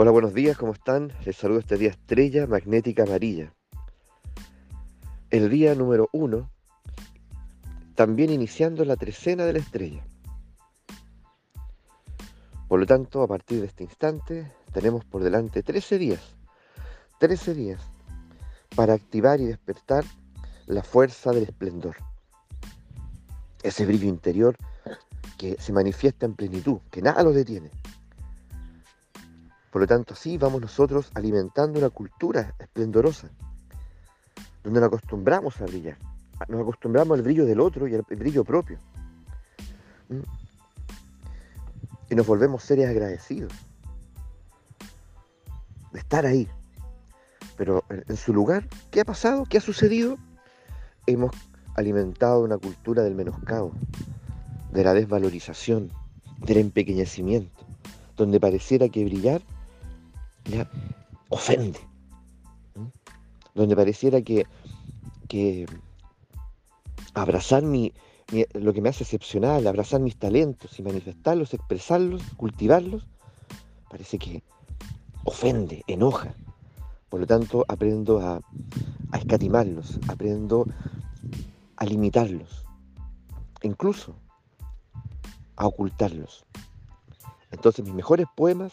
Hola, buenos días, ¿cómo están? Les saludo este día estrella magnética amarilla. El día número uno, también iniciando la trecena de la estrella. Por lo tanto, a partir de este instante, tenemos por delante 13 días, 13 días para activar y despertar la fuerza del esplendor. Ese brillo interior que se manifiesta en plenitud, que nada lo detiene. Por lo tanto, así vamos nosotros alimentando una cultura esplendorosa, donde nos acostumbramos a brillar, nos acostumbramos al brillo del otro y al brillo propio. ¿Mm? Y nos volvemos seres agradecidos de estar ahí. Pero en su lugar, ¿qué ha pasado? ¿Qué ha sucedido? Hemos alimentado una cultura del menoscabo, de la desvalorización, del empequeñecimiento, donde pareciera que brillar ofende, donde pareciera que, que abrazar mi, lo que me hace excepcional, abrazar mis talentos y manifestarlos, expresarlos, cultivarlos, parece que ofende, enoja. Por lo tanto, aprendo a, a escatimarlos, aprendo a limitarlos, incluso a ocultarlos. Entonces mis mejores poemas,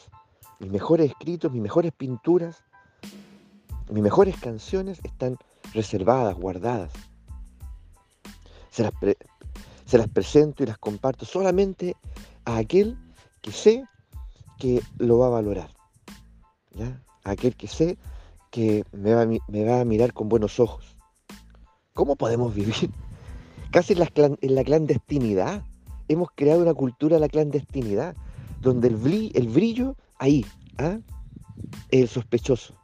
mis mejores escritos, mis mejores pinturas, mis mejores canciones están reservadas, guardadas. Se las, se presento y las comparto solamente a aquel que sé que lo va a valorar. ¿ya? A aquel que sé que me va, a mirar con buenos ojos. ¿Cómo podemos vivir casi en la, en la clandestinidad? hemos creado una cultura de la clandestinidad, donde el, el brillo ahí, ¿ah? el sospechoso.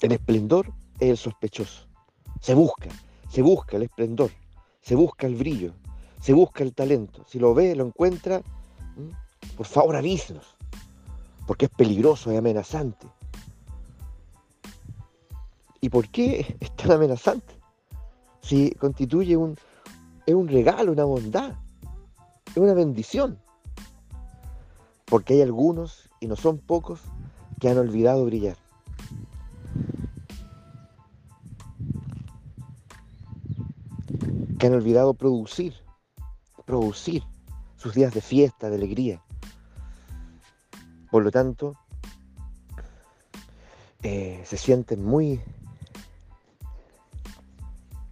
El esplendor es el sospechoso. Se busca, se busca el esplendor, se busca el brillo, se busca el talento. Si lo ve, lo encuentra, por favor avísenos, porque es peligroso y amenazante. ¿Y por qué es tan amenazante? Si constituye un, es un regalo, una bondad, es una bendición. Porque hay algunos, y no son pocos, que han olvidado brillar. Que han olvidado producir, producir sus días de fiesta, de alegría. Por lo tanto, eh, se sienten muy,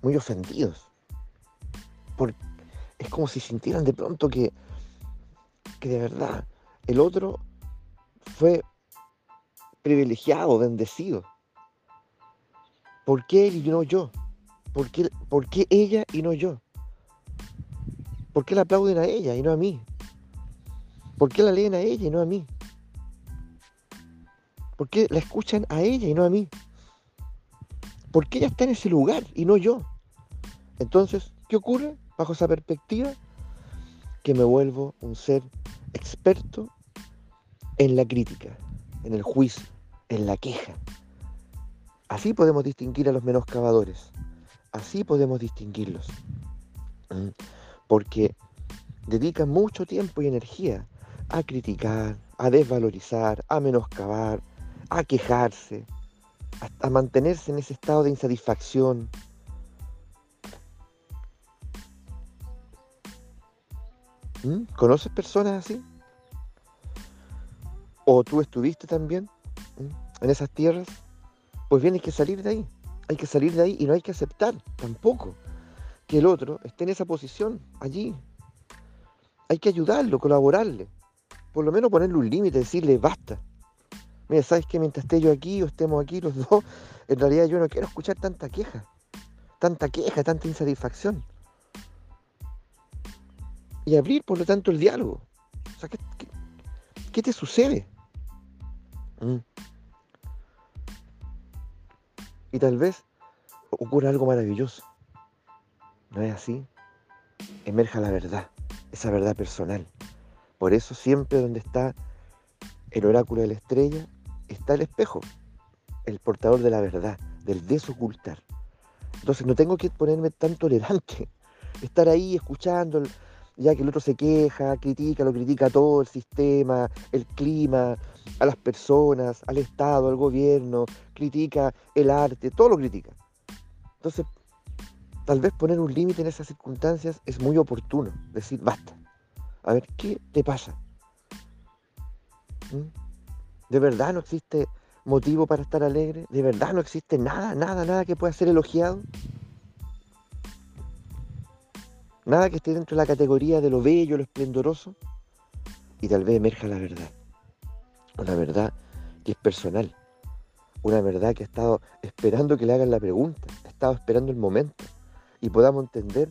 muy ofendidos es como si sintieran de pronto que, que de verdad el otro fue privilegiado, bendecido. ¿Por qué él y no yo? ¿Por qué, ¿Por qué ella y no yo? ¿Por qué la aplauden a ella y no a mí? ¿Por qué la leen a ella y no a mí? ¿Por qué la escuchan a ella y no a mí? ¿Por qué ella está en ese lugar y no yo? Entonces, ¿qué ocurre? bajo esa perspectiva, que me vuelvo un ser experto en la crítica, en el juicio, en la queja. Así podemos distinguir a los menoscabadores, así podemos distinguirlos, porque dedican mucho tiempo y energía a criticar, a desvalorizar, a menoscabar, a quejarse, a, mantenerse en ese estado de insatisfacción, ¿Mm? ¿Conoces personas así? ¿O tú estuviste también en esas tierras? Pues bien, que salir de ahí. Hay que salir de ahí y no hay que aceptar tampoco que el otro esté en esa posición allí. Hay que ayudarlo, colaborarle. Por lo menos ponerle un límite, decirle basta. Mira, sabes que mientras esté yo aquí o estemos aquí los dos, en realidad yo no quiero escuchar tanta queja, tanta queja, tanta insatisfacción y abrir, por lo tanto, el diálogo. O sea, ¿qué, te sucede? Mm. Y tal vez ocurra algo maravilloso. ¿No es así? Emerja la verdad, esa verdad personal. Por eso siempre donde está el oráculo de la estrella está el espejo, el portador de la verdad, del desocultar. Entonces no tengo que ponerme tan tolerante, estar ahí escuchando ya que el otro se queja, critica, lo critica todo, el sistema, el clima, a las personas, al Estado, al gobierno, critica el arte, todo lo critica. Entonces, tal vez poner un límite en esas circunstancias es muy oportuno, decir, basta, a ver, ¿qué te pasa? ¿Mm? ¿De verdad no existe motivo para estar alegre? ¿De verdad no existe nada, nada, nada que pueda ser elogiado? Nada que esté dentro de la categoría de lo bello, lo esplendoroso. Y tal vez emerja la verdad. Una verdad que es personal. Una verdad que ha estado esperando que le hagan la pregunta. Ha estado esperando el momento. Y podamos entender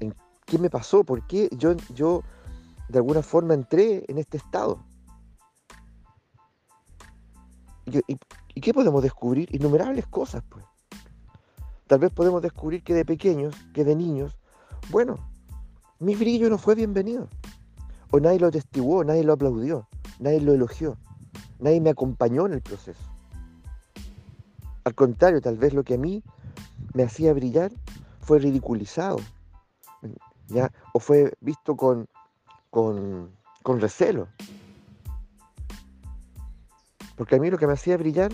en qué me pasó, por qué yo, yo de alguna forma entré en este estado. ¿Y, qué podemos descubrir? Innumerables cosas, pues. Tal vez podemos descubrir que de pequeños, que de niños, bueno, mi brillo no fue bienvenido. O nadie lo testiguó, nadie lo aplaudió, nadie lo elogió, nadie me acompañó en el proceso. Al contrario, tal vez lo que a mí me hacía brillar fue ridiculizado, ¿ya? o fue visto con, con, con recelo. Porque a mí lo que me hacía brillar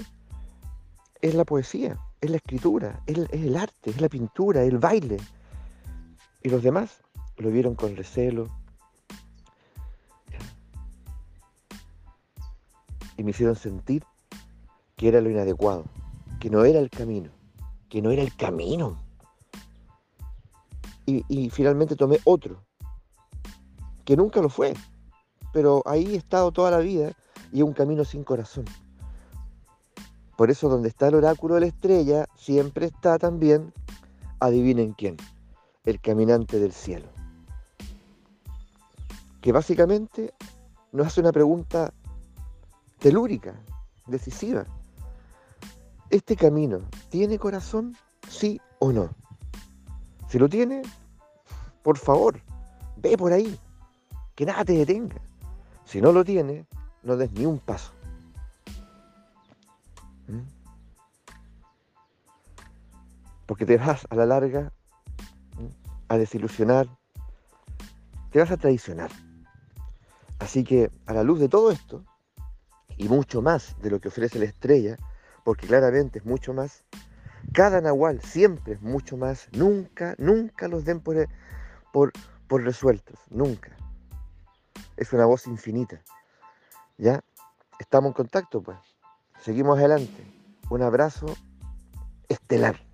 es la poesía, es la escritura, es, el arte, es la pintura, el baile. Y los demás lo vieron con recelo. Y me hicieron sentir que era lo inadecuado, que no era el camino, que no era el camino. Y, finalmente tomé otro, que nunca lo fue, pero ahí he estado toda la vida y un camino sin corazón. Por eso donde está el oráculo de la estrella, siempre está también, adivinen quién, el caminante del cielo. Que básicamente nos hace una pregunta telúrica, decisiva. ¿Este camino tiene corazón, sí o no? Si lo tiene, por favor, ve por ahí, que nada te detenga. Si no lo tiene, no des ni un paso. ¿Mm? Porque te vas a la larga a desilusionar, te vas a traicionar. Así que a la luz de todo esto, y mucho más de lo que ofrece la estrella, porque claramente es mucho más, cada nahual siempre es mucho más, nunca, nunca los den por, por, por resueltos, nunca. Es una voz infinita. ¿Ya? Estamos en contacto, pues. Seguimos adelante. Un abrazo estelar.